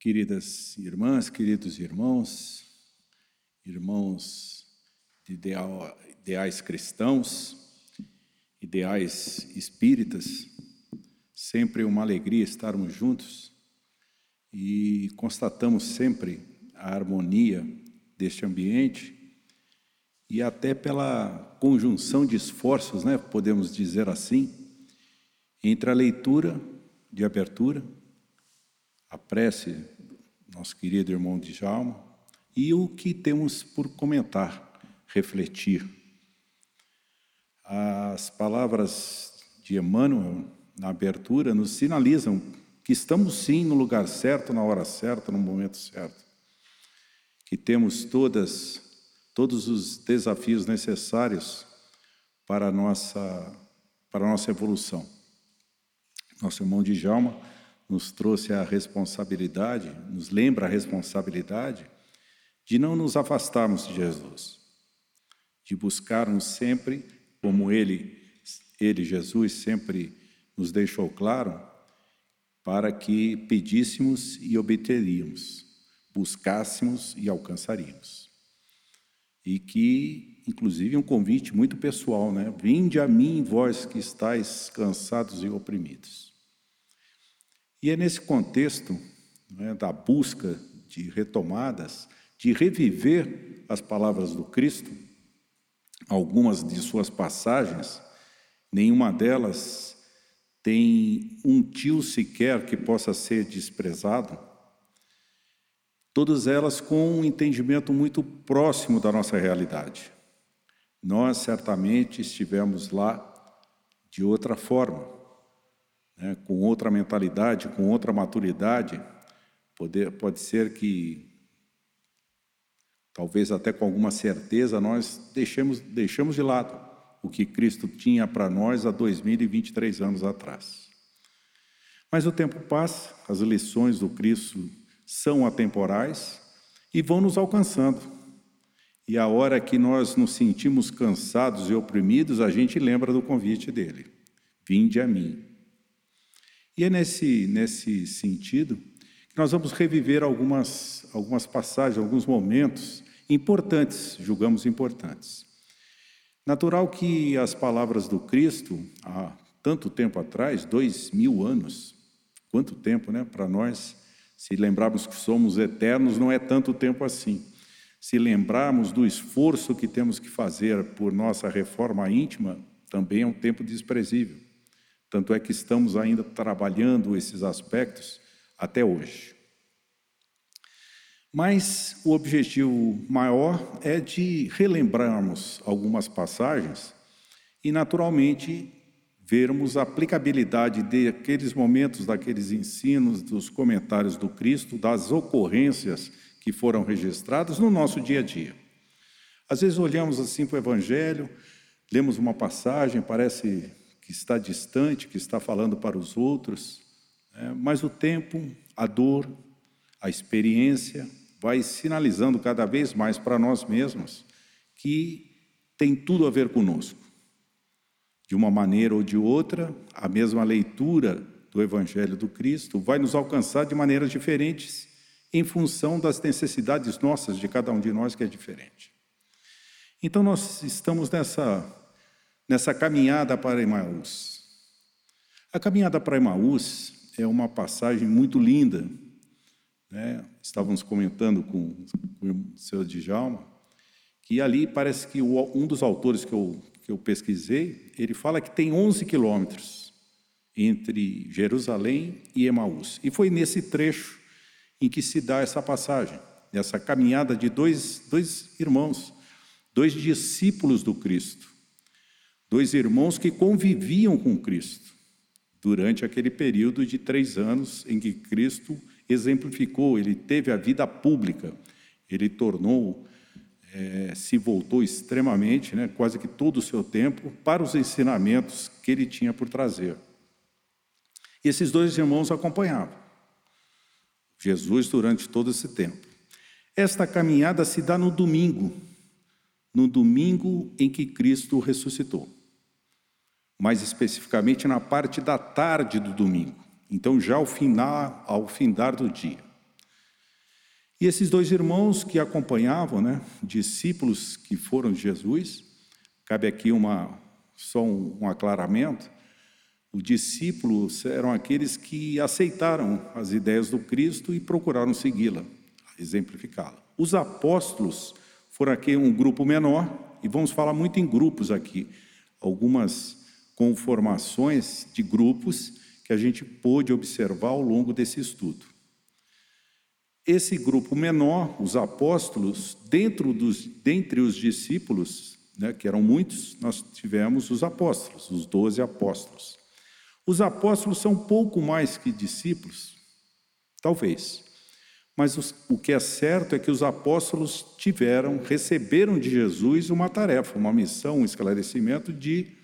Queridas irmãs, queridos irmãos, irmãos de ideal, ideais cristãos, ideais espíritas, sempre uma alegria estarmos juntos e constatamos sempre a harmonia deste ambiente e até pela conjunção de esforços, né, podemos dizer assim, entre a leitura de abertura a prece nosso querido irmão Djalma e o que temos por comentar, refletir. As palavras de Emmanuel na abertura nos sinalizam que estamos sim no lugar certo, na hora certa, no momento certo. Que temos todas todos os desafios necessários para a nossa para a nossa evolução. Nosso irmão Djalma nos trouxe a responsabilidade, nos lembra a responsabilidade de não nos afastarmos de Jesus, de buscarmos sempre, como Ele, Ele, Jesus, sempre nos deixou claro, para que pedíssemos e obteríamos, buscássemos e alcançaríamos. E que, inclusive, um convite muito pessoal, né? Vinde a mim, vós que estáis cansados e oprimidos. E é nesse contexto né, da busca de retomadas, de reviver as palavras do Cristo, algumas de suas passagens, nenhuma delas tem um tio sequer que possa ser desprezado, todas elas com um entendimento muito próximo da nossa realidade. Nós certamente estivemos lá de outra forma né, com outra mentalidade, com outra maturidade, pode, pode ser que, talvez até com alguma certeza, nós deixemos, de lado o que Cristo tinha para nós há 2023 anos atrás. Mas o tempo passa, as lições do Cristo são atemporais e vão nos alcançando. E a hora que nós nos sentimos cansados e oprimidos, a gente lembra do convite dele: Vinde a mim, e é nesse, nesse sentido que nós vamos reviver algumas, algumas passagens, alguns momentos importantes, julgamos importantes. Natural que as palavras do Cristo, há tanto tempo atrás, dois mil anos, quanto tempo, né? Para nós, se lembrarmos que somos eternos, não é tanto tempo assim. Se lembrarmos do esforço que temos que fazer por nossa reforma íntima, também é um tempo desprezível. Tanto é que estamos ainda trabalhando esses aspectos até hoje. Mas o objetivo maior é de relembrarmos algumas passagens e, naturalmente, vermos a aplicabilidade daqueles momentos, daqueles ensinos, dos comentários do Cristo, das ocorrências que foram registradas no nosso dia a dia. Às vezes olhamos assim para o Evangelho, lemos uma passagem, parece que está distante, que está falando para os outros, né? mas o tempo, a dor, a experiência vai sinalizando cada vez mais para nós mesmos que tem tudo a ver conosco. De uma maneira ou de outra, a mesma leitura do Evangelho do Cristo vai nos alcançar de maneiras diferentes em função das necessidades nossas, de cada um de nós que é diferente. Então, nós estamos nessa nessa caminhada para Emaús. A caminhada para Emaús é uma passagem muito linda. Né? Estávamos comentando com, o seu Djalma, que ali parece que um dos autores que eu, que eu pesquisei, ele fala que tem 11 quilômetros entre Jerusalém e Emaús. E foi nesse trecho em que se dá essa passagem, essa caminhada de dois, dois irmãos, dois discípulos do Cristo dois irmãos que conviviam com Cristo durante aquele período de três anos em que Cristo exemplificou, ele teve a vida pública, ele tornou, é, se voltou extremamente, né, quase que todo o seu tempo, para os ensinamentos que ele tinha por trazer. E esses dois irmãos acompanhavam Jesus durante todo esse tempo. Esta caminhada se dá no domingo, no domingo em que Cristo ressuscitou mais especificamente na parte da tarde do domingo, então já ao final, ao findar do dia. E esses dois irmãos que acompanhavam, né, discípulos que foram de Jesus, cabe aqui uma, só um, um aclaramento, os discípulos eram aqueles que aceitaram as ideias do Cristo e procuraram segui-la, exemplificá-la. Os apóstolos foram aqui um grupo menor, e vamos falar muito em grupos aqui, algumas conformações de grupos que a gente pôde observar ao longo desse estudo. Esse grupo menor, os apóstolos, dentro dos, dentre os discípulos, né, que eram muitos, nós tivemos os apóstolos, os doze apóstolos. Os apóstolos são pouco mais que discípulos, talvez. Mas os, o que é certo é que os apóstolos tiveram, receberam de Jesus uma tarefa, uma missão, um esclarecimento de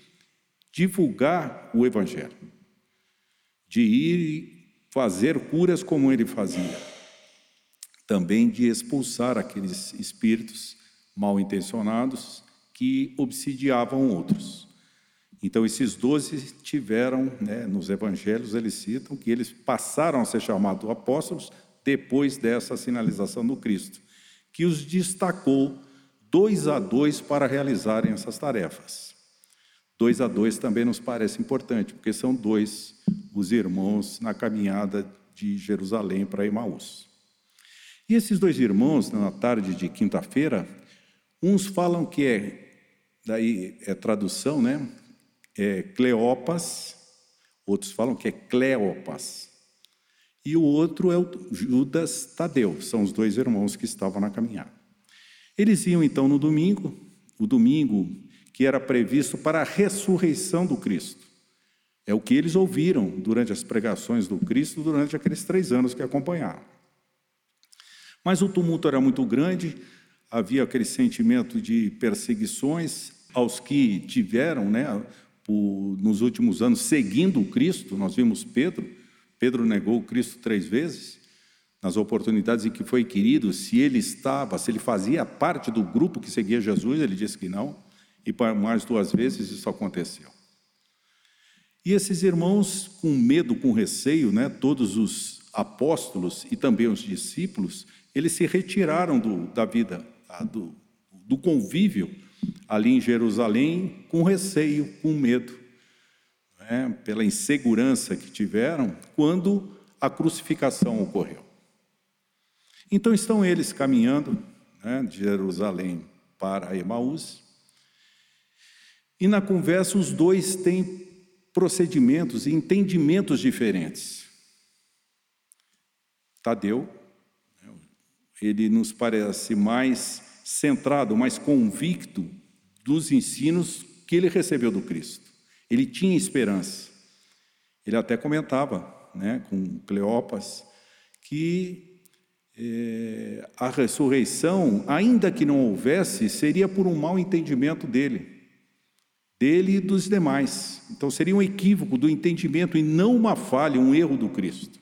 divulgar o Evangelho, de ir fazer curas como ele fazia também de expulsar aqueles espíritos mal intencionados que obsidiavam outros. Então, esses doze tiveram, né, nos evangelhos, eles citam que eles passaram a ser chamados apóstolos depois dessa sinalização do Cristo, que os destacou dois a dois para realizarem essas tarefas. Dois a dois também nos parece importante, porque são dois os irmãos na caminhada de Jerusalém para Emaús. E esses dois irmãos, na tarde de quinta-feira, uns falam que é, daí é tradução, né? É Cleopas, outros falam que é Cleopas. E o outro é o Judas Tadeu, são os dois irmãos que estavam na caminhada. Eles iam então no domingo, o domingo que era previsto para a ressurreição do Cristo. É o que eles ouviram durante as pregações do Cristo durante aqueles três anos que acompanharam. Mas o tumulto era muito grande, havia aquele sentimento de perseguições aos que tiveram, né, por, nos últimos anos, seguindo o Cristo. Nós vimos Pedro, Pedro negou o Cristo três vezes, nas oportunidades em que foi querido, se ele estava, se ele fazia parte do grupo que seguia Jesus, ele disse que não, e mais duas vezes isso aconteceu. E esses irmãos, com medo, com receio, né, todos os apóstolos e também os discípulos, eles se retiraram do, da vida, tá? do, do convívio ali em Jerusalém, com receio, com medo, né? pela insegurança que tiveram quando a crucificação ocorreu. Então estão eles caminhando né, de Jerusalém para Emaús, e na conversa os dois têm procedimentos e entendimentos diferentes. Tadeu ele nos parece mais centrado, mais convicto dos ensinos que ele recebeu do Cristo. Ele tinha esperança. Ele até comentava né, com Cleopas que é, a ressurreição, ainda que não houvesse, seria por um mau entendimento dele, dele e dos demais. Então seria um equívoco do entendimento e não uma falha, um erro do Cristo.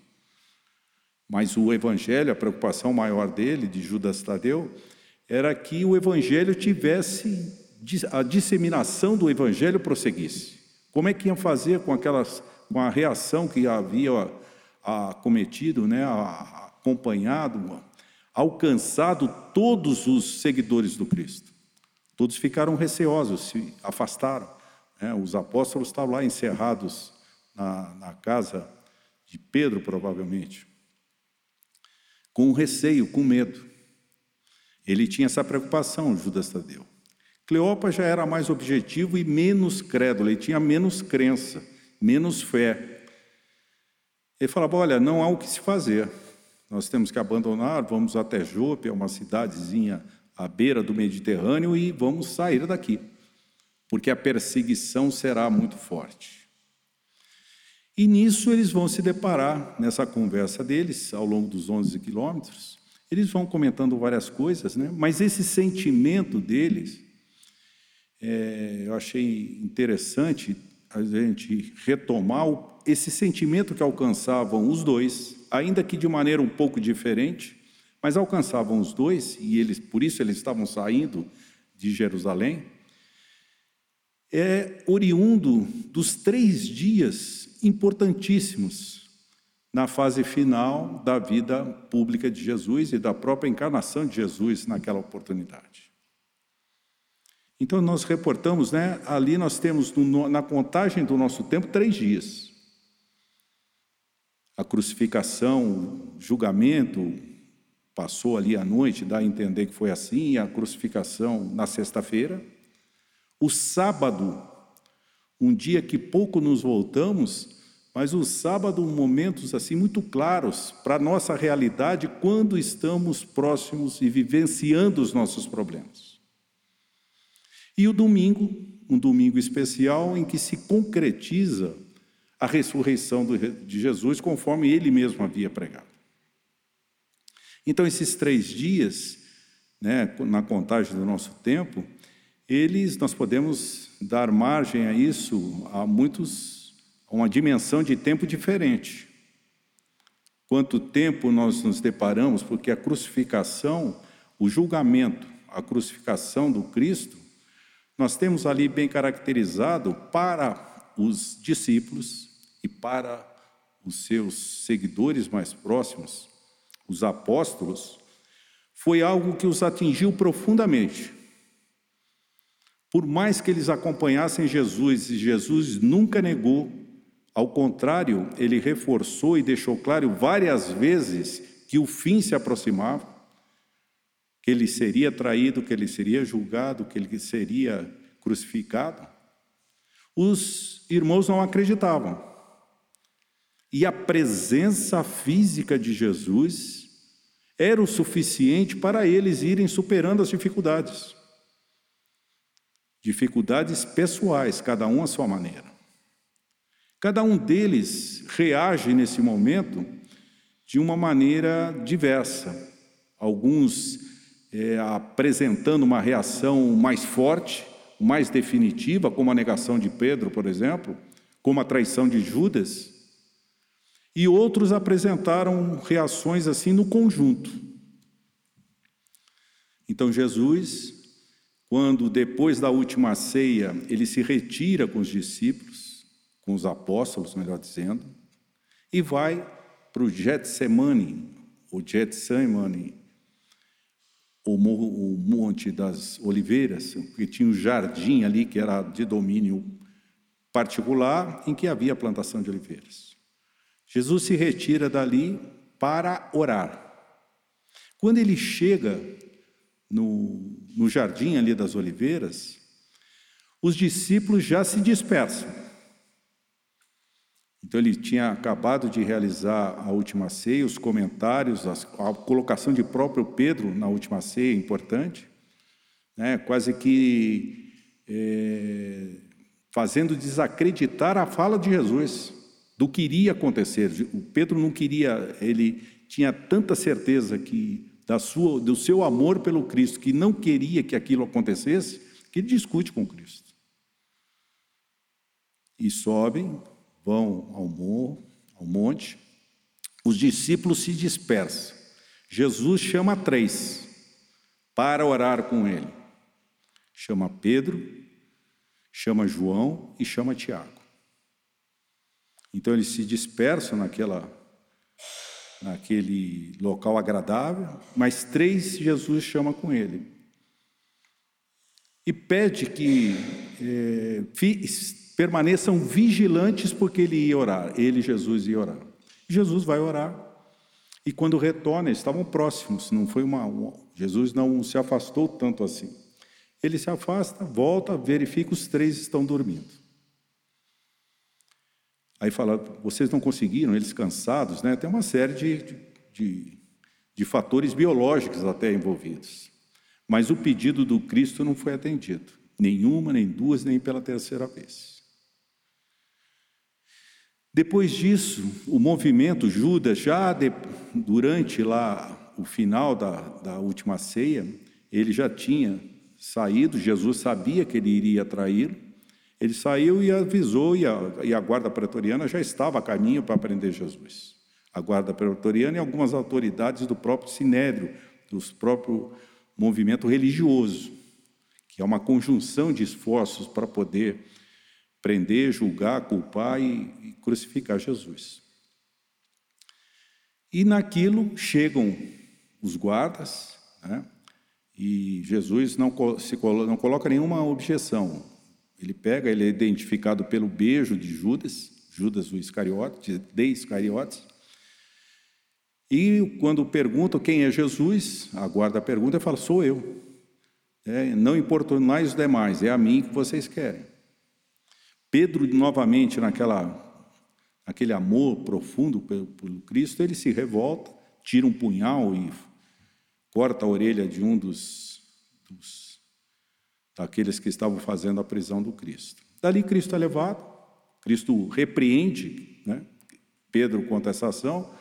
Mas o evangelho, a preocupação maior dele, de Judas Tadeu, era que o evangelho tivesse a disseminação do evangelho prosseguisse. Como é que iam fazer com aquelas com a reação que havia cometido, né, acompanhado, alcançado todos os seguidores do Cristo. Todos ficaram receosos, se afastaram. Né? Os apóstolos estavam lá encerrados na, na casa de Pedro, provavelmente com receio, com medo. Ele tinha essa preocupação, Judas Tadeu. Cleopas já era mais objetivo e menos crédulo, ele tinha menos crença, menos fé. Ele falava: Olha, não há o que se fazer, nós temos que abandonar, vamos até Jope, é uma cidadezinha à beira do Mediterrâneo, e vamos sair daqui, porque a perseguição será muito forte. E nisso eles vão se deparar, nessa conversa deles, ao longo dos 11 quilômetros, eles vão comentando várias coisas, né? mas esse sentimento deles, é, eu achei interessante a gente retomar esse sentimento que alcançavam os dois, ainda que de maneira um pouco diferente, mas alcançavam os dois, e eles, por isso eles estavam saindo de Jerusalém, é oriundo dos três dias importantíssimos na fase final da vida pública de Jesus e da própria encarnação de Jesus naquela oportunidade. Então nós reportamos, né? Ali nós temos no, na contagem do nosso tempo três dias: a crucificação, o julgamento, passou ali à noite, dá a entender que foi assim, a crucificação na sexta-feira. O sábado, um dia que pouco nos voltamos, mas o sábado, momentos assim muito claros para a nossa realidade quando estamos próximos e vivenciando os nossos problemas. E o domingo, um domingo especial em que se concretiza a ressurreição de Jesus conforme ele mesmo havia pregado. Então, esses três dias, né, na contagem do nosso tempo, eles, nós podemos dar margem a isso a muitos uma dimensão de tempo diferente. Quanto tempo nós nos deparamos, porque a crucificação, o julgamento, a crucificação do Cristo, nós temos ali bem caracterizado para os discípulos e para os seus seguidores mais próximos, os apóstolos, foi algo que os atingiu profundamente. Por mais que eles acompanhassem Jesus, e Jesus nunca negou ao contrário, ele reforçou e deixou claro várias vezes que o fim se aproximava, que ele seria traído, que ele seria julgado, que ele seria crucificado. Os irmãos não acreditavam. E a presença física de Jesus era o suficiente para eles irem superando as dificuldades. Dificuldades pessoais, cada um à sua maneira. Cada um deles reage nesse momento de uma maneira diversa. Alguns é, apresentando uma reação mais forte, mais definitiva, como a negação de Pedro, por exemplo, como a traição de Judas, e outros apresentaram reações assim no conjunto. Então Jesus, quando depois da última ceia, ele se retira com os discípulos, com os apóstolos, melhor dizendo, e vai para o Getsemane, o Getsemane, o, o Monte das Oliveiras, que tinha um jardim ali que era de domínio particular, em que havia plantação de oliveiras. Jesus se retira dali para orar. Quando ele chega no, no jardim ali das oliveiras, os discípulos já se dispersam. Então ele tinha acabado de realizar a última ceia, os comentários, a colocação de próprio Pedro na última ceia, importante, né? quase que é, fazendo desacreditar a fala de Jesus do que iria acontecer. O Pedro não queria, ele tinha tanta certeza que da sua, do seu amor pelo Cristo, que não queria que aquilo acontecesse, que ele discute com Cristo. E sobem vão ao morro, ao monte, os discípulos se dispersam. Jesus chama três para orar com ele. Chama Pedro, chama João e chama Tiago. Então eles se dispersam naquela, naquele local agradável, mas três Jesus chama com ele. E pede que é, permaneçam vigilantes porque ele ia orar, ele, Jesus, ia orar. Jesus vai orar. E quando retorna, eles estavam próximos, não foi uma, uma, Jesus não se afastou tanto assim. Ele se afasta, volta, verifica, os três estão dormindo. Aí fala, vocês não conseguiram, eles cansados, né? Tem uma série de, de, de fatores biológicos até envolvidos. Mas o pedido do Cristo não foi atendido. Nenhuma, nem duas, nem pela terceira vez. Depois disso, o movimento Judas, já de, durante lá o final da, da última ceia, ele já tinha saído, Jesus sabia que ele iria trair, ele saiu e avisou, e a, e a guarda pretoriana já estava a caminho para prender Jesus. A guarda pretoriana e algumas autoridades do próprio sinédrio, do próprio movimento religioso, que é uma conjunção de esforços para poder prender, julgar, culpar e, e crucificar Jesus. E naquilo chegam os guardas, né? e Jesus não, se, não coloca nenhuma objeção. Ele pega, ele é identificado pelo beijo de Judas, Judas o Iscariote, de Iscariotes, e quando perguntam quem é Jesus, a guarda pergunta e fala: Sou eu. É, não importunais os demais, é a mim que vocês querem. Pedro, novamente, naquela, naquele amor profundo pelo, pelo Cristo, ele se revolta, tira um punhal e corta a orelha de um dos, dos daqueles que estavam fazendo a prisão do Cristo. Dali Cristo é levado, Cristo repreende né, Pedro contra essa ação,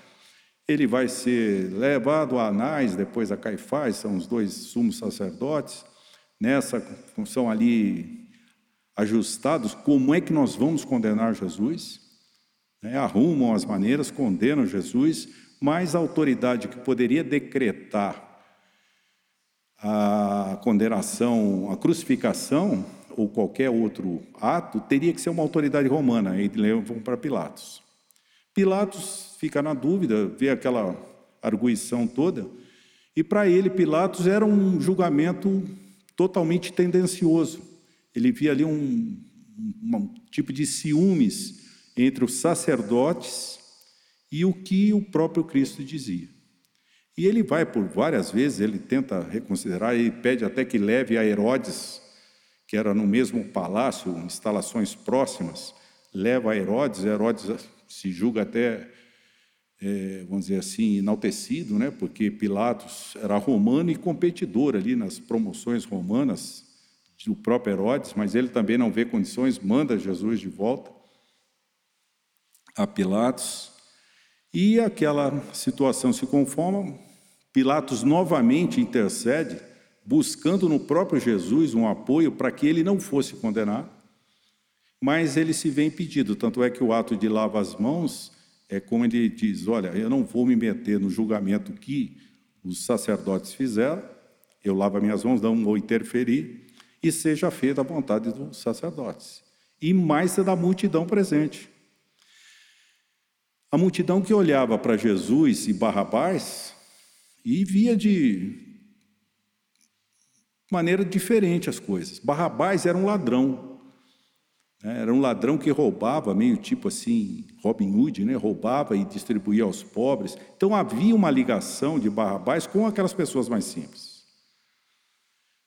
ele vai ser levado a Anás, depois a Caifás, são os dois sumos sacerdotes, nessa função ali ajustados, como é que nós vamos condenar Jesus? É, arrumam as maneiras, condenam Jesus, mas a autoridade que poderia decretar a condenação, a crucificação ou qualquer outro ato, teria que ser uma autoridade romana, e levam para Pilatos. Pilatos fica na dúvida, vê aquela arguição toda, e para ele, Pilatos era um julgamento totalmente tendencioso. Ele via ali um, um tipo de ciúmes entre os sacerdotes e o que o próprio Cristo dizia. E ele vai por várias vezes, ele tenta reconsiderar, ele pede até que leve a Herodes, que era no mesmo palácio, instalações próximas, leva a Herodes, Herodes se julga até, é, vamos dizer assim, enaltecido, né? porque Pilatos era romano e competidor ali nas promoções romanas do próprio Herodes, mas ele também não vê condições, manda Jesus de volta a Pilatos. E aquela situação se conforma, Pilatos novamente intercede, buscando no próprio Jesus um apoio para que ele não fosse condenado mas ele se vê impedido. Tanto é que o ato de lavar as mãos é como ele diz: Olha, eu não vou me meter no julgamento que os sacerdotes fizeram, eu lavo as minhas mãos, não vou interferir, e seja feita a vontade dos sacerdotes. E mais da multidão presente. A multidão que olhava para Jesus e Barrabás e via de maneira diferente as coisas. Barrabás era um ladrão, né? Era um ladrão que roubava, meio tipo assim, Robin Hood, né? roubava e distribuía aos pobres. Então havia uma ligação de Barrabás com aquelas pessoas mais simples.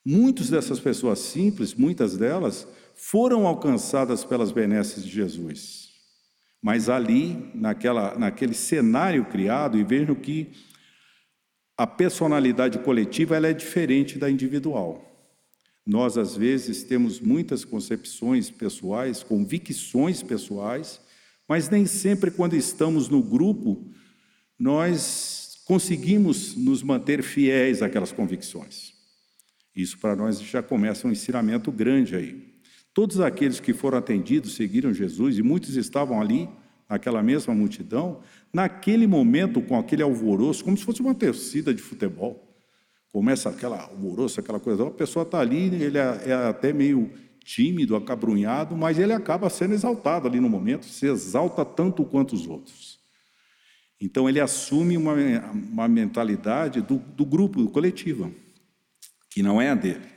Muitas dessas pessoas simples, muitas delas, foram alcançadas pelas benesses de Jesus. Mas ali, naquela, naquele cenário criado, e vejam que a personalidade coletiva ela é diferente da individual. Nós, às vezes, temos muitas concepções pessoais, convicções pessoais, mas nem sempre, quando estamos no grupo, nós conseguimos nos manter fiéis àquelas convicções. Isso para nós já começa um ensinamento grande aí. Todos aqueles que foram atendidos seguiram Jesus e muitos estavam ali, naquela mesma multidão, naquele momento, com aquele alvoroço, como se fosse uma torcida de futebol começa aquela alvoroço, aquela coisa, a pessoa está ali, ele é, é, até meio tímido, acabrunhado, mas ele acaba sendo exaltado ali no momento, se exalta tanto quanto os outros. Então ele assume uma, uma mentalidade do, do grupo, do coletivo, que não é a dele.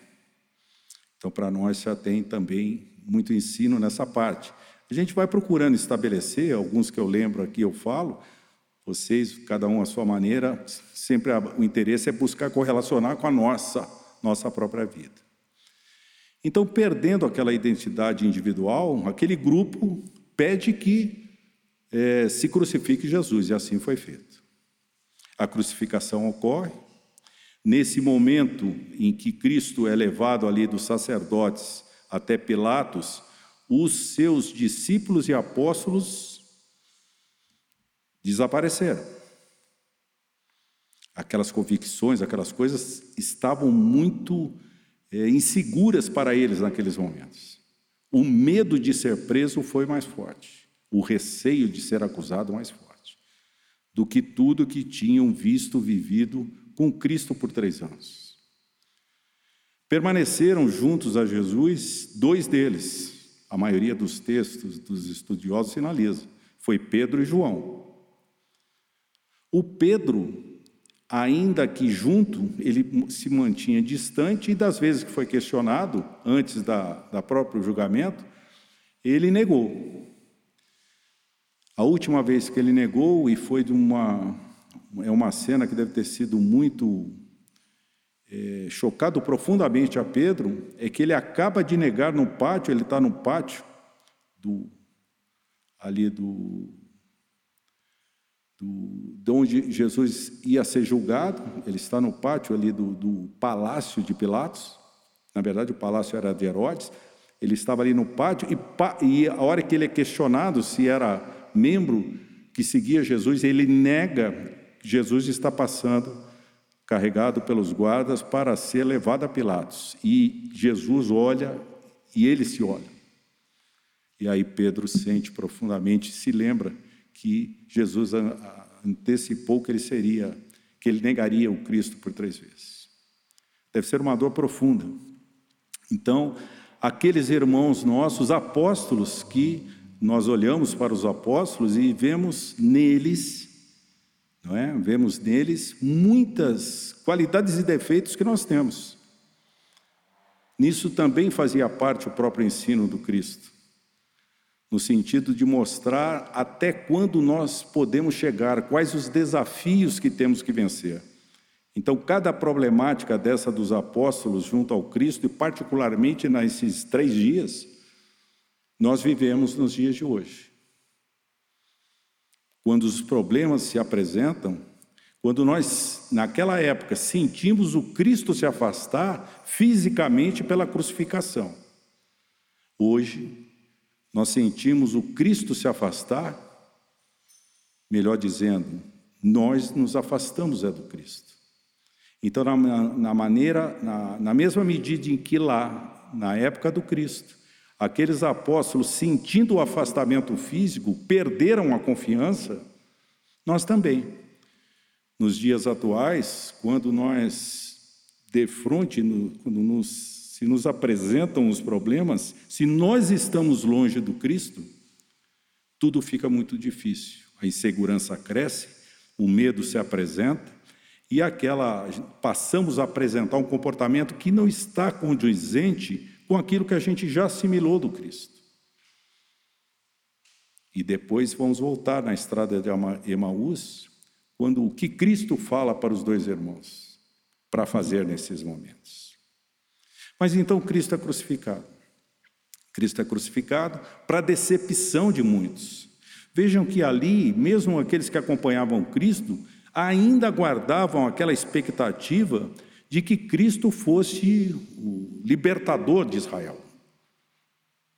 Então para nós já tem também muito ensino nessa parte. A gente vai procurando estabelecer, alguns que eu lembro aqui eu falo, vocês, cada um à sua maneira, sempre o interesse é buscar correlacionar com a nossa, nossa própria vida. Então, perdendo aquela identidade individual, aquele grupo pede que é, se crucifique Jesus, e assim foi feito. A crucificação ocorre. Nesse momento em que Cristo é levado ali dos sacerdotes até Pilatos, os seus discípulos e apóstolos desapareceram. Aquelas convicções, aquelas coisas estavam muito é, inseguras para eles naqueles momentos. O medo de ser preso foi mais forte, o receio de ser acusado mais forte, do que tudo que tinham visto, vivido com Cristo por três anos. Permaneceram juntos a Jesus dois deles, a maioria dos textos dos estudiosos sinaliza, foi Pedro e João. O Pedro, ainda que junto, ele se mantinha distante e das vezes que foi questionado, antes da, da próprio julgamento, ele negou. A última vez que ele negou, e foi de uma, é uma cena que deve ter sido muito é, chocado profundamente a Pedro, é que ele acaba de negar no pátio, ele está no pátio do, ali do, do, de onde Jesus ia ser julgado, ele está no pátio ali do, do palácio de Pilatos, na verdade o palácio era de Herodes, ele estava ali no pátio e, e a hora que ele é questionado se era membro que seguia Jesus, ele nega Jesus está passando carregado pelos guardas para ser levado a Pilatos. E Jesus olha e ele se olha. E aí Pedro sente profundamente, se lembra que Jesus antecipou que ele seria, que ele negaria o Cristo por três vezes. Deve ser uma dor profunda. Então, aqueles irmãos nossos, apóstolos, que nós olhamos para os apóstolos e vemos neles, não é? Vemos neles muitas qualidades e defeitos que nós temos. Nisso também fazia parte o próprio ensino do Cristo no sentido de mostrar até quando nós podemos chegar, quais os desafios que temos que vencer. Então, cada problemática dessa dos apóstolos junto ao Cristo, e particularmente nesses três dias, nós vivemos nos dias de hoje. Quando os problemas se apresentam, quando nós, naquela época, sentimos o Cristo se afastar fisicamente pela crucificação. Hoje, nós sentimos o Cristo se afastar, melhor dizendo, nós nos afastamos é do Cristo. Então, na, na maneira, na, na mesma medida em que lá, na época do Cristo, aqueles apóstolos, sentindo o afastamento físico, perderam a confiança, nós também. Nos dias atuais, quando nós, de frente, quando nos se nos apresentam os problemas, se nós estamos longe do Cristo, tudo fica muito difícil. A insegurança cresce, o medo se apresenta e aquela passamos a apresentar um comportamento que não está condizente com aquilo que a gente já assimilou do Cristo. E depois vamos voltar na estrada de Emaús, quando o que Cristo fala para os dois irmãos para fazer nesses momentos. Mas então Cristo é crucificado. Cristo é crucificado para decepção de muitos. Vejam que ali, mesmo aqueles que acompanhavam Cristo, ainda guardavam aquela expectativa de que Cristo fosse o libertador de Israel.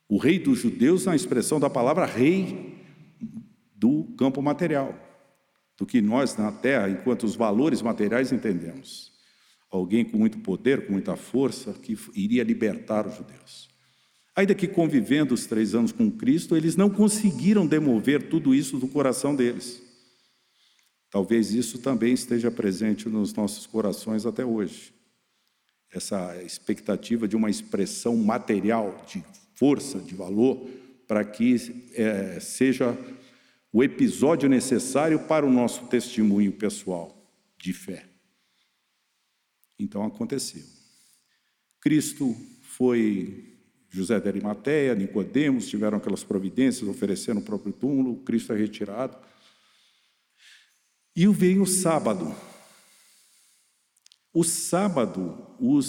O rei dos judeus, na expressão da palavra rei do campo material, do que nós na terra, enquanto os valores materiais entendemos alguém com muito poder, com muita força, que iria libertar os judeus. Ainda que convivendo os três anos com Cristo, eles não conseguiram demover tudo isso do coração deles. Talvez isso também esteja presente nos nossos corações até hoje. Essa expectativa de uma expressão material, de força, de valor, para que é, seja o episódio necessário para o nosso testemunho pessoal de fé. Então aconteceu. Cristo foi José de Arimateia, Nicodemos, tiveram aquelas providências, ofereceram o próprio túmulo, Cristo é retirado. E veio o sábado. O sábado, os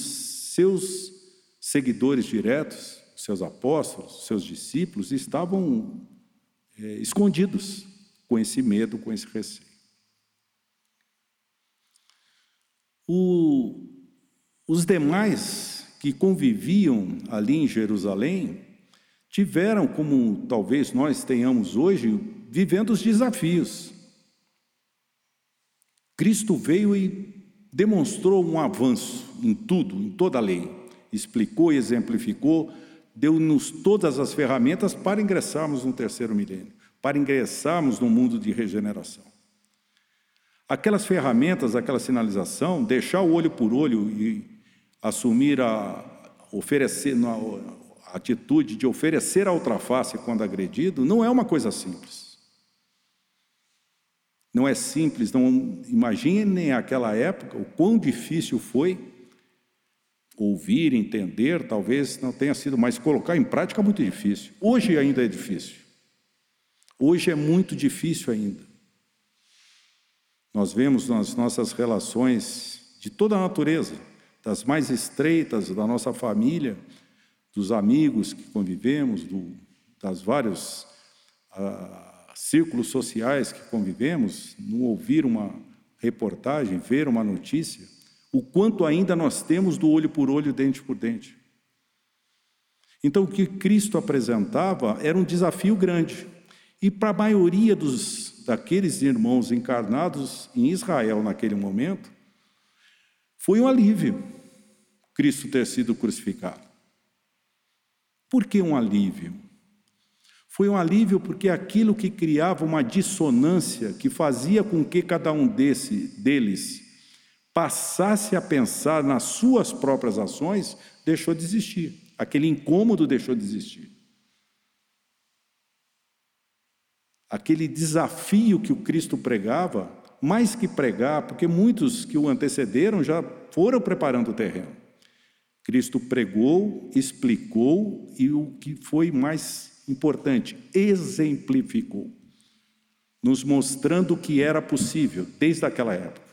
seus seguidores diretos, seus apóstolos, seus discípulos, estavam é, escondidos com esse medo, com esse receio. O, os demais que conviviam ali em Jerusalém tiveram, como talvez nós tenhamos hoje, vivendo os desafios. Cristo veio e demonstrou um avanço em tudo, em toda a lei. Explicou e exemplificou, deu-nos todas as ferramentas para ingressarmos no terceiro milênio, para ingressarmos no mundo de regeneração. Aquelas ferramentas, aquela sinalização, deixar o olho por olho e assumir a oferecer a atitude de oferecer a outra face quando agredido, não é uma coisa simples. Não é simples, não imaginem aquela época o quão difícil foi ouvir, entender, talvez não tenha sido, mas colocar em prática é muito difícil. Hoje ainda é difícil. Hoje é muito difícil ainda. Nós vemos nas nossas relações de toda a natureza, das mais estreitas da nossa família, dos amigos que convivemos, do, das vários ah, círculos sociais que convivemos, no ouvir uma reportagem, ver uma notícia, o quanto ainda nós temos do olho por olho, dente por dente. Então, o que Cristo apresentava era um desafio grande. E para a maioria dos, daqueles irmãos encarnados em Israel naquele momento, foi um alívio Cristo ter sido crucificado. Por que um alívio? Foi um alívio porque aquilo que criava uma dissonância, que fazia com que cada um desse, deles passasse a pensar nas suas próprias ações, deixou de existir. Aquele incômodo deixou de existir. Aquele desafio que o Cristo pregava, mais que pregar, porque muitos que o antecederam já foram preparando o terreno. Cristo pregou, explicou e o que foi mais importante, exemplificou, nos mostrando o que era possível desde aquela época.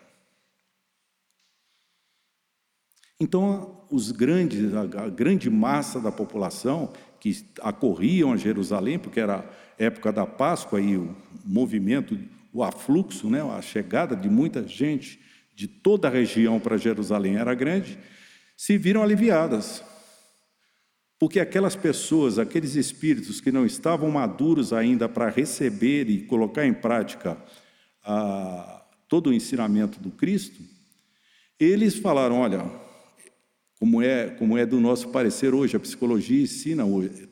Então, os grandes, a grande massa da população que acorriam a Jerusalém, porque era época da Páscoa e o movimento, o afluxo, né, a chegada de muita gente de toda a região para Jerusalém era grande, se viram aliviadas. Porque aquelas pessoas, aqueles espíritos que não estavam maduros ainda para receber e colocar em prática a, todo o ensinamento do Cristo, eles falaram: olha, como é, como é do nosso parecer hoje, a psicologia ensina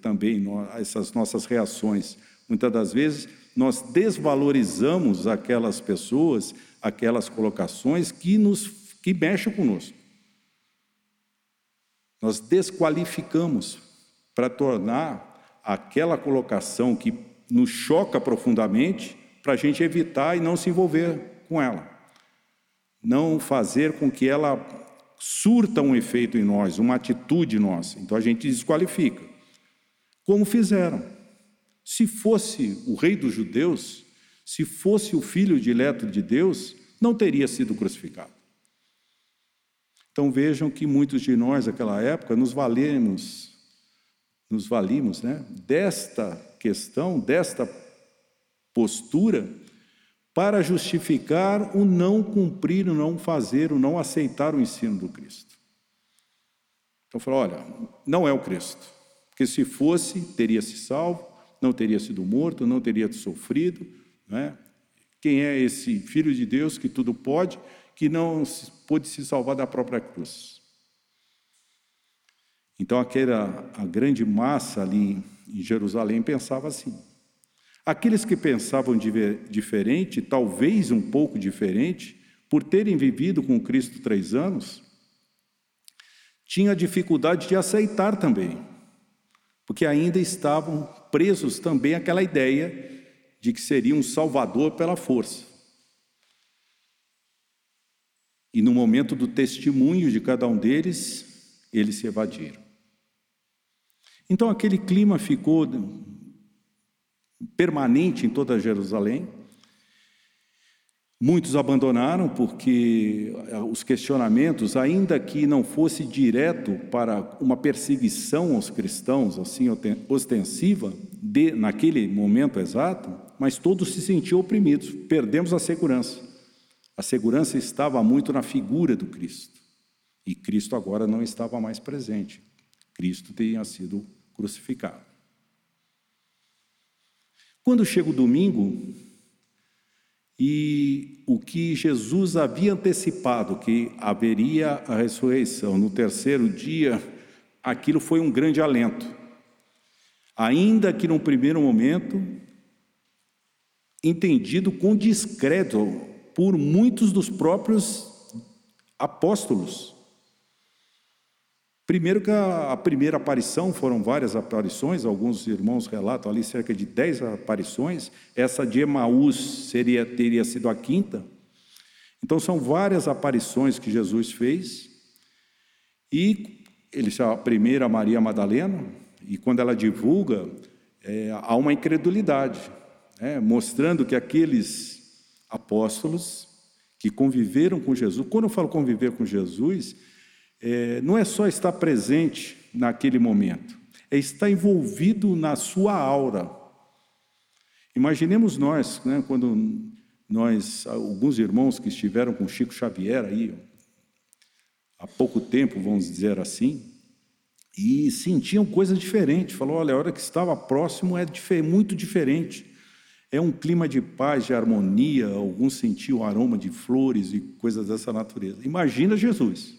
também essas nossas reações. Muitas das vezes nós desvalorizamos aquelas pessoas, aquelas colocações que nos que mexem conosco. Nós desqualificamos para tornar aquela colocação que nos choca profundamente para a gente evitar e não se envolver com ela. Não fazer com que ela surta um efeito em nós, uma atitude nossa. Então a gente desqualifica. Como fizeram. Se fosse o rei dos judeus, se fosse o filho dileto de Deus, não teria sido crucificado. Então vejam que muitos de nós naquela época nos valemos, nos valimos, né, desta questão, desta postura para justificar o não cumprir, o não fazer, o não aceitar o ensino do Cristo. Então falou, olha, não é o Cristo, porque se fosse, teria se salvo, não teria sido morto, não teria sofrido, não é? Quem é esse filho de Deus que tudo pode? Que não pôde se salvar da própria cruz. Então, aquela a grande massa ali em Jerusalém pensava assim. Aqueles que pensavam diferente, talvez um pouco diferente, por terem vivido com Cristo três anos, tinha dificuldade de aceitar também, porque ainda estavam presos também àquela ideia de que seria um salvador pela força. E no momento do testemunho de cada um deles, eles se evadiram. Então aquele clima ficou permanente em toda Jerusalém. Muitos abandonaram porque os questionamentos, ainda que não fosse direto para uma perseguição aos cristãos, assim ostensiva, de, naquele momento exato, mas todos se sentiam oprimidos, perdemos a segurança. A segurança estava muito na figura do Cristo. E Cristo agora não estava mais presente. Cristo tinha sido crucificado. Quando chega o domingo, e o que Jesus havia antecipado, que haveria a ressurreição no terceiro dia, aquilo foi um grande alento. Ainda que num primeiro momento, entendido com descrédito por muitos dos próprios apóstolos. Primeiro que a, primeira aparição foram várias aparições, alguns irmãos relatam ali cerca de dez aparições. Essa de Emaús seria, teria sido a quinta. Então são várias aparições que Jesus fez. E ele a primeira Maria Madalena, e quando ela divulga, é, há uma incredulidade, né, mostrando que aqueles apóstolos que conviveram com Jesus, quando eu falo conviver com Jesus, é, não é só estar presente naquele momento, é estar envolvido na sua aura. Imaginemos nós, né, quando nós, alguns irmãos que estiveram com Chico Xavier aí, há pouco tempo, vamos dizer assim, e sentiam coisas diferentes. Falou: olha, a hora que estava próximo é muito diferente. É um clima de paz, de harmonia, alguns sentiam o aroma de flores e coisas dessa natureza. Imagina Jesus.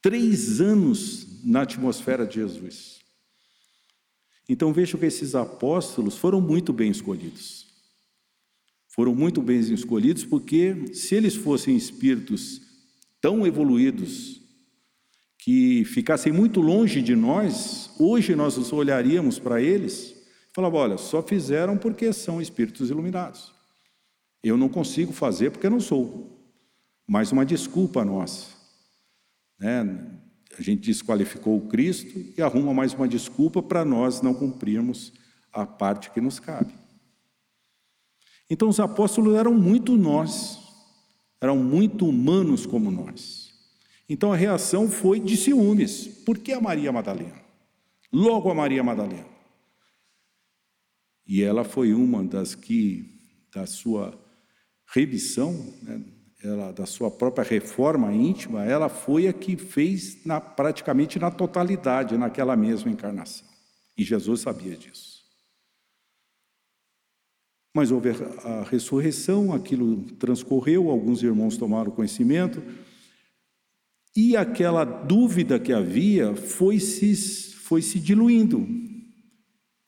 Três anos na atmosfera de Jesus. Então vejam que esses apóstolos foram muito bem escolhidos. Foram muito bem escolhidos porque, se eles fossem espíritos tão evoluídos, que ficassem muito longe de nós, hoje nós olharíamos para eles falava: olha, só fizeram porque são espíritos iluminados. Eu não consigo fazer porque não sou. Mais uma desculpa nossa. Né? A gente desqualificou o Cristo e arruma mais uma desculpa para nós não cumprirmos a parte que nos cabe. Então os apóstolos eram muito nós, eram muito humanos como nós. Então a reação foi de ciúmes. Por que a Maria Madalena? Logo a Maria Madalena. E ela foi uma das que, da sua remissão, né, ela, da sua própria reforma íntima, ela foi a que fez na, praticamente na totalidade naquela mesma encarnação. E Jesus sabia disso. Mas houve a ressurreição, aquilo transcorreu, alguns irmãos tomaram conhecimento, e aquela dúvida que havia foi se, foi se diluindo,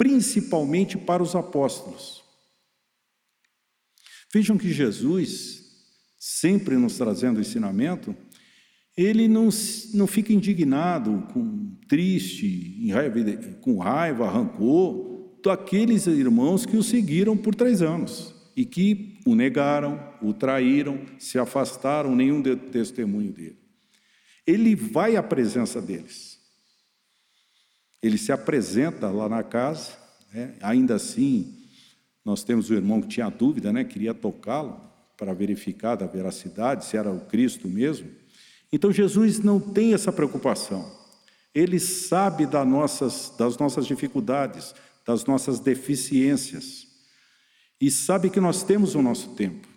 principalmente para os apóstolos. Vejam que Jesus, sempre nos trazendo ensinamento, ele não, não fica indignado, com, triste, com raiva, rancor, daqueles irmãos que o seguiram por três anos e que o negaram, o traíram, se afastaram, nenhum testemunho dele. Ele vai à presença deles. Ele se apresenta lá na casa, né? ainda assim, nós temos o irmão que tinha dúvida, né? queria tocá-lo, para verificar da veracidade, se era o Cristo mesmo. Então Jesus não tem essa preocupação. Ele sabe das nossas, das nossas dificuldades, das nossas deficiências. E sabe que nós temos o nosso tempo.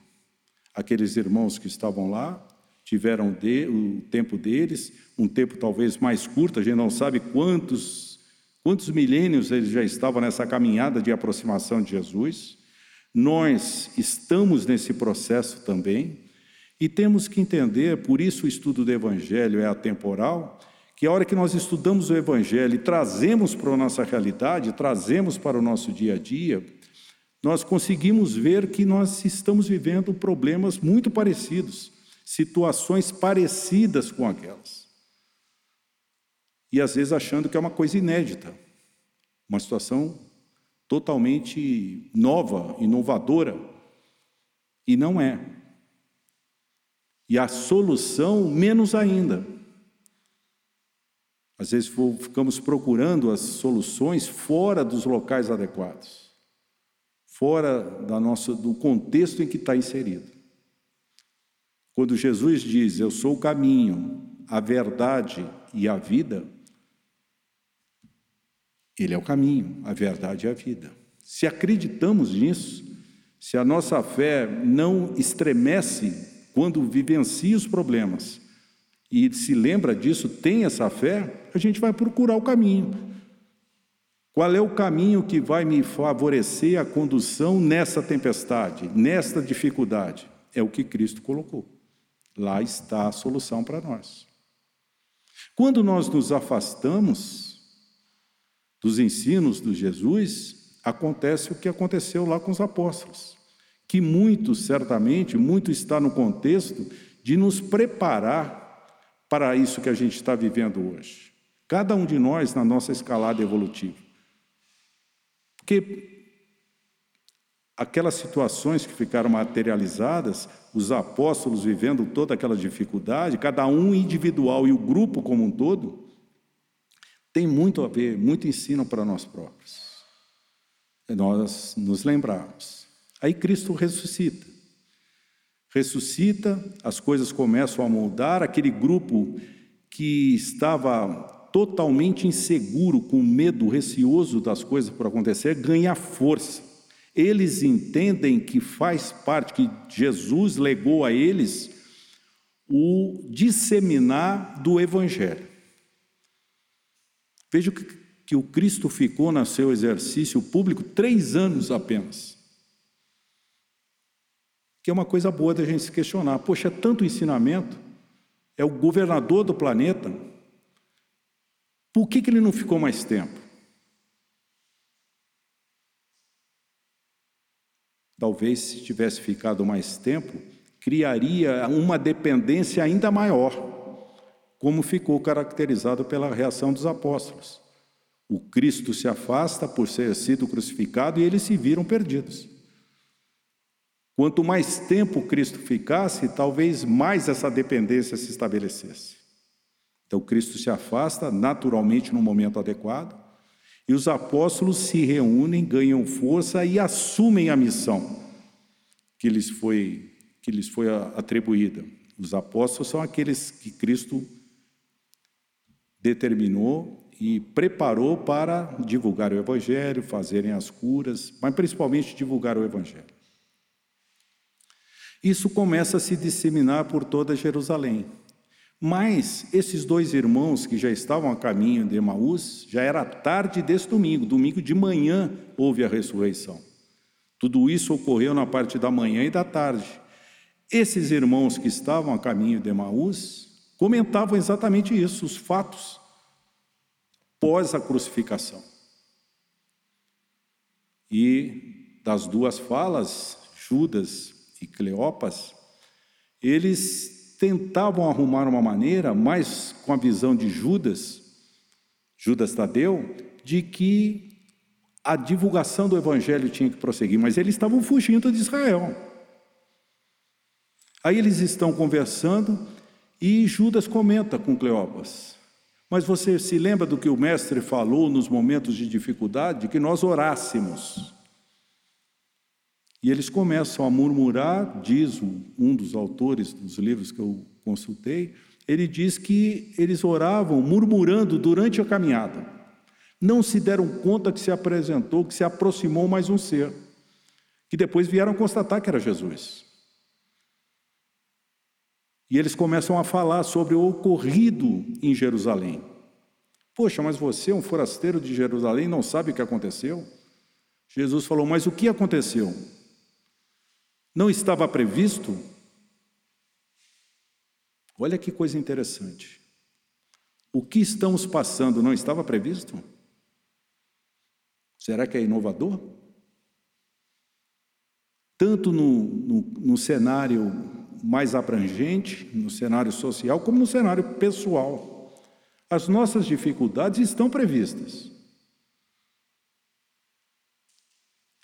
Aqueles irmãos que estavam lá tiveram de, o tempo deles, um tempo talvez mais curto, a gente não sabe quantos, quantos milênios eles já estavam nessa caminhada de aproximação de Jesus. Nós estamos nesse processo também e temos que entender, por isso o estudo do Evangelho é atemporal, que a hora que nós estudamos o Evangelho e trazemos para a nossa realidade, trazemos para o nosso dia a dia, nós conseguimos ver que nós estamos vivendo problemas muito parecidos, situações parecidas com aquelas. E às vezes achando que é uma coisa inédita, uma situação totalmente nova, inovadora, e não é. E a solução, menos ainda. Às vezes ficamos procurando as soluções fora dos locais adequados, fora da nossa, do contexto em que está inserido. Quando Jesus diz, Eu sou o caminho, a verdade e a vida, ele é o caminho, a verdade e a vida. Se acreditamos nisso, se a nossa fé não estremece quando vivencia os problemas e se lembra disso, tem essa fé, a gente vai procurar o caminho. Qual é o caminho que vai me favorecer a condução nessa tempestade, nesta dificuldade? É o que Cristo colocou. Lá está a solução para nós. Quando nós nos afastamos, dos ensinos de Jesus, acontece o que aconteceu lá com os apóstolos, que muito, certamente, muito está no contexto de nos preparar para isso que a gente está vivendo hoje. Cada um de nós na nossa escalada evolutiva. Porque aquelas situações que ficaram materializadas, os apóstolos vivendo toda aquela dificuldade, cada um individual e o grupo como um todo, tem muito a ver, muito ensino para nós próprios. É nós nos lembrarmos. Aí Cristo ressuscita. Ressuscita, as coisas começam a moldar, aquele grupo que estava totalmente inseguro, com medo, receoso das coisas por acontecer, ganha força. Eles entendem que faz parte, que Jesus legou a eles o disseminar do Evangelho. Veja que, que o Cristo ficou no seu exercício público três anos apenas. Que é uma coisa boa da gente se questionar. Poxa, é tanto ensinamento, é o governador do planeta, por que, que ele não ficou mais tempo? Talvez, se tivesse ficado mais tempo, criaria uma dependência ainda maior, como ficou caracterizado pela reação dos apóstolos. O Cristo se afasta por ser sido crucificado e eles se viram perdidos. Quanto mais tempo Cristo ficasse, talvez mais essa dependência se estabelecesse. Então Cristo se afasta naturalmente no momento adequado, e os apóstolos se reúnem, ganham força e assumem a missão que lhes foi, que lhes foi atribuída. Os apóstolos são aqueles que Cristo determinou e preparou para divulgar o Evangelho, fazerem as curas, mas principalmente divulgar o Evangelho. Isso começa a se disseminar por toda Jerusalém. Mas esses dois irmãos que já estavam a caminho de Emaús, já era tarde desse domingo, domingo de manhã houve a ressurreição. Tudo isso ocorreu na parte da manhã e da tarde. Esses irmãos que estavam a caminho de Emaús comentavam exatamente isso, os fatos pós a crucificação. E das duas falas, Judas e Cleopas, eles tentavam arrumar uma maneira, mais com a visão de Judas, Judas Tadeu, de que a divulgação do evangelho tinha que prosseguir, mas eles estavam fugindo de Israel. Aí eles estão conversando e Judas comenta com Cleopas: Mas você se lembra do que o mestre falou nos momentos de dificuldade? Que nós orássemos. E eles começam a murmurar, diz um dos autores dos livros que eu consultei, ele diz que eles oravam murmurando durante a caminhada. Não se deram conta que se apresentou, que se aproximou mais um ser, que depois vieram constatar que era Jesus. E eles começam a falar sobre o ocorrido em Jerusalém. Poxa, mas você, um forasteiro de Jerusalém, não sabe o que aconteceu? Jesus falou: Mas o que aconteceu? Não estava previsto? Olha que coisa interessante. O que estamos passando não estava previsto? Será que é inovador? Tanto no, no, no cenário mais abrangente, no cenário social, como no cenário pessoal. As nossas dificuldades estão previstas.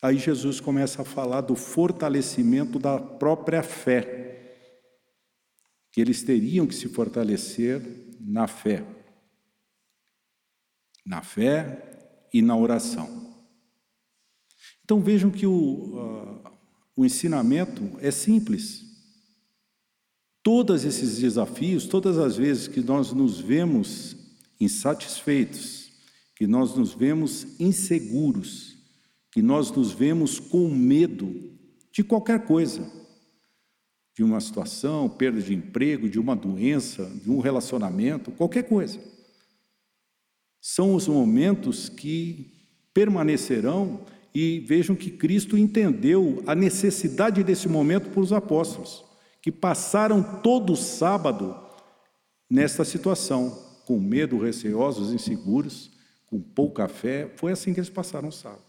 Aí Jesus começa a falar do fortalecimento da própria fé, que eles teriam que se fortalecer na fé, na fé e na oração. Então vejam que o, uh, o ensinamento é simples. Todos esses desafios, todas as vezes que nós nos vemos insatisfeitos, que nós nos vemos inseguros, que nós nos vemos com medo de qualquer coisa, de uma situação, perda de emprego, de uma doença, de um relacionamento, qualquer coisa. São os momentos que permanecerão e vejam que Cristo entendeu a necessidade desse momento para os apóstolos, que passaram todo sábado nesta situação, com medo, receosos, inseguros, com pouca fé. Foi assim que eles passaram o sábado.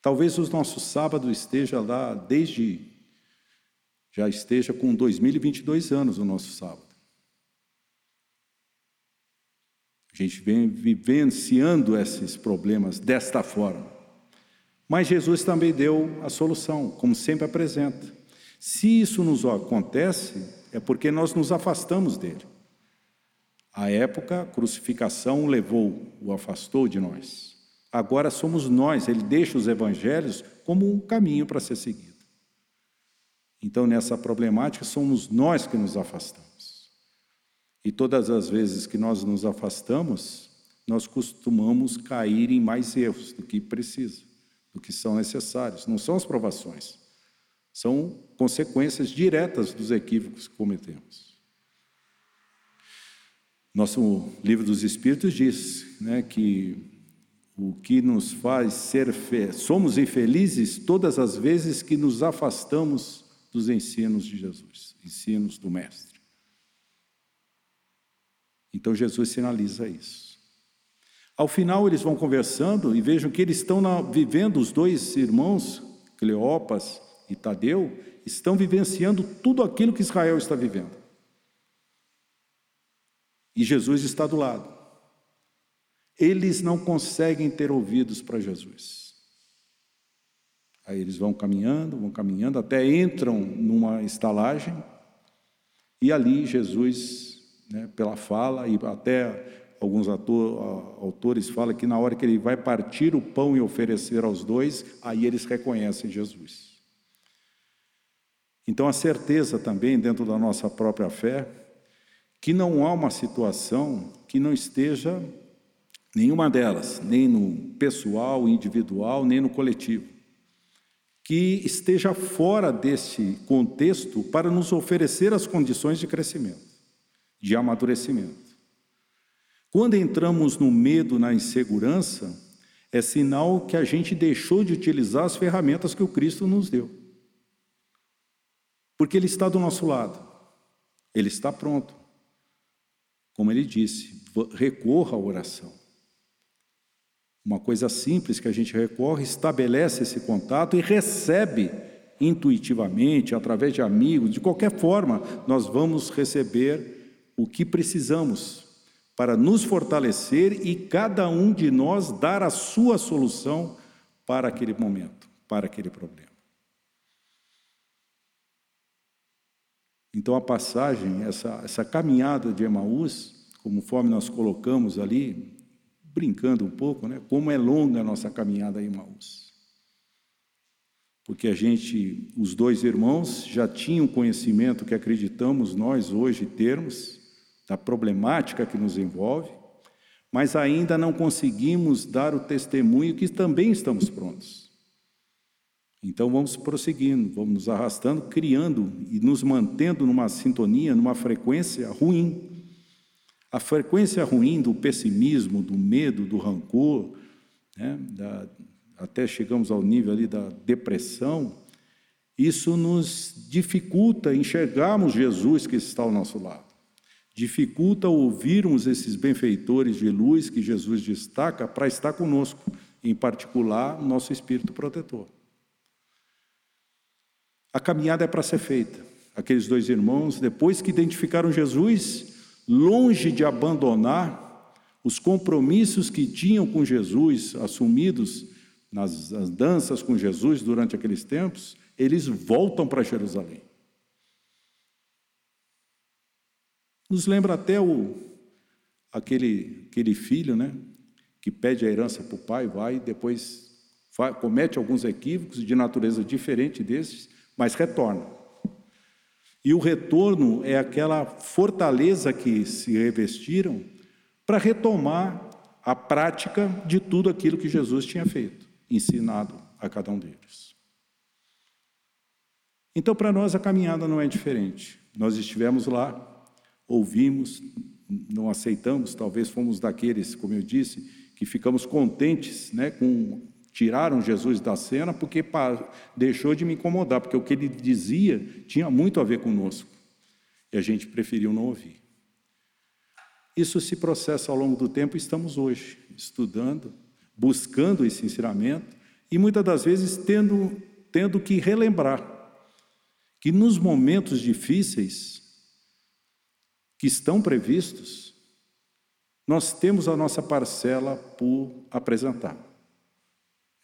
Talvez o nosso sábado esteja lá desde já esteja com 2022 anos o nosso sábado. A gente vem vivenciando esses problemas desta forma. Mas Jesus também deu a solução, como sempre apresenta. Se isso nos acontece, é porque nós nos afastamos dele. A época, a crucificação levou, o afastou de nós. Agora somos nós, ele deixa os evangelhos como um caminho para ser seguido. Então, nessa problemática, somos nós que nos afastamos. E todas as vezes que nós nos afastamos, nós costumamos cair em mais erros do que precisa do que são necessários. Não são as provações, são consequências diretas dos equívocos que cometemos. Nosso livro dos Espíritos diz né, que o que nos faz ser fe... somos infelizes todas as vezes que nos afastamos dos ensinos de Jesus, ensinos do Mestre. Então Jesus sinaliza isso. Ao final, eles vão conversando e vejam que eles estão na, vivendo, os dois irmãos, Cleopas e Tadeu, estão vivenciando tudo aquilo que Israel está vivendo. E Jesus está do lado. Eles não conseguem ter ouvidos para Jesus. Aí eles vão caminhando, vão caminhando, até entram numa estalagem, e ali Jesus, né, pela fala e até alguns ator, autores falam que na hora que ele vai partir o pão e oferecer aos dois, aí eles reconhecem Jesus. Então, a certeza também, dentro da nossa própria fé, que não há uma situação que não esteja, nenhuma delas, nem no pessoal, individual, nem no coletivo, que esteja fora desse contexto para nos oferecer as condições de crescimento, de amadurecimento. Quando entramos no medo, na insegurança, é sinal que a gente deixou de utilizar as ferramentas que o Cristo nos deu. Porque Ele está do nosso lado, Ele está pronto. Como Ele disse, recorra à oração. Uma coisa simples que a gente recorre, estabelece esse contato e recebe intuitivamente, através de amigos, de qualquer forma, nós vamos receber o que precisamos para nos fortalecer e cada um de nós dar a sua solução para aquele momento, para aquele problema. Então a passagem, essa, essa caminhada de Emaús, conforme nós colocamos ali, brincando um pouco, né? Como é longa a nossa caminhada em Emaús. Porque a gente, os dois irmãos, já tinham conhecimento que acreditamos nós hoje termos, da problemática que nos envolve, mas ainda não conseguimos dar o testemunho que também estamos prontos. Então vamos prosseguindo, vamos nos arrastando, criando e nos mantendo numa sintonia, numa frequência ruim. A frequência ruim do pessimismo, do medo, do rancor, né, da, até chegamos ao nível ali da depressão, isso nos dificulta enxergarmos Jesus que está ao nosso lado dificulta ouvirmos esses benfeitores de luz que Jesus destaca para estar conosco, em particular, nosso espírito protetor. A caminhada é para ser feita. Aqueles dois irmãos, depois que identificaram Jesus, longe de abandonar os compromissos que tinham com Jesus, assumidos nas danças com Jesus durante aqueles tempos, eles voltam para Jerusalém. Nos lembra até o, aquele, aquele filho, né? Que pede a herança para o pai, vai depois comete alguns equívocos de natureza diferente desses, mas retorna. E o retorno é aquela fortaleza que se revestiram para retomar a prática de tudo aquilo que Jesus tinha feito, ensinado a cada um deles. Então, para nós, a caminhada não é diferente. Nós estivemos lá, ouvimos, não aceitamos, talvez fomos daqueles, como eu disse, que ficamos contentes né, com tiraram Jesus da cena porque deixou de me incomodar, porque o que ele dizia tinha muito a ver conosco. E a gente preferiu não ouvir. Isso se processa ao longo do tempo e estamos hoje estudando, buscando esse ensinamento e muitas das vezes tendo, tendo que relembrar que nos momentos difíceis que estão previstos, nós temos a nossa parcela por apresentar.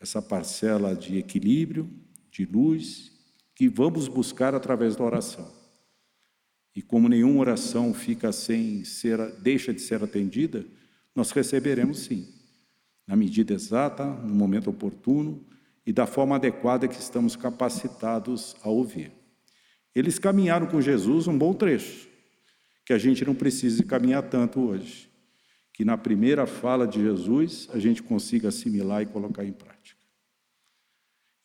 Essa parcela de equilíbrio, de luz, que vamos buscar através da oração. E como nenhuma oração fica sem ser, deixa de ser atendida, nós receberemos sim, na medida exata, no momento oportuno e da forma adequada que estamos capacitados a ouvir. Eles caminharam com Jesus um bom trecho, que a gente não precise caminhar tanto hoje. Que na primeira fala de Jesus a gente consiga assimilar e colocar em prática.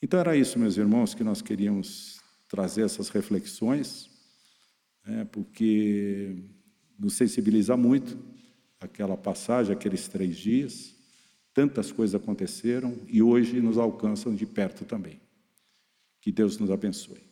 Então era isso, meus irmãos, que nós queríamos trazer essas reflexões, né, porque nos sensibiliza muito aquela passagem, aqueles três dias. Tantas coisas aconteceram e hoje nos alcançam de perto também. Que Deus nos abençoe.